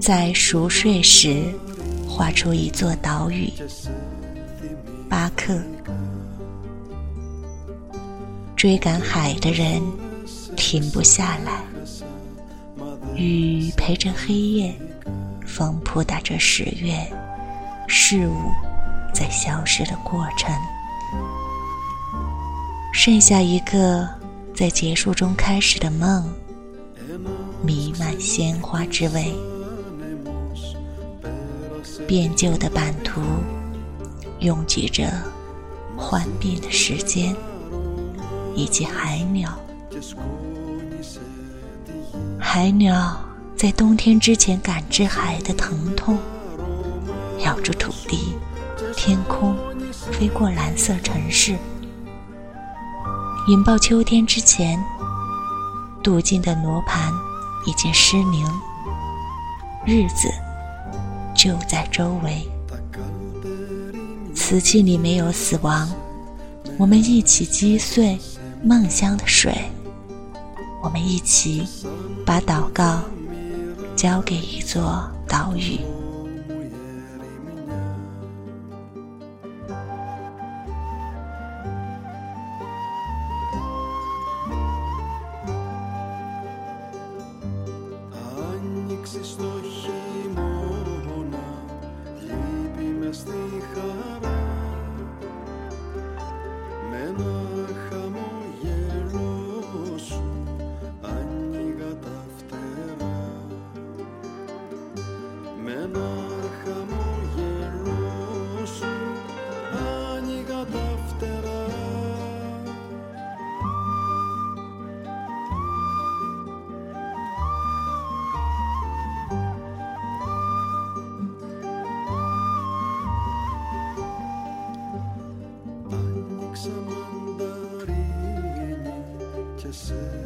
在熟睡时画出一座岛屿。巴克。追赶海的人停不下来，雨陪着黑夜，风扑打着十月，事物在消失的过程，剩下一个在结束中开始的梦，弥漫鲜花之味，变旧的版图，拥挤着幻变的时间。以及海鸟，海鸟在冬天之前感知海的疼痛，咬住土地、天空，飞过蓝色城市，引爆秋天之前，镀金的罗盘已经失灵，日子就在周围，瓷器里没有死亡，我们一起击碎。梦乡的水，我们一起把祷告交给一座岛屿。kisses.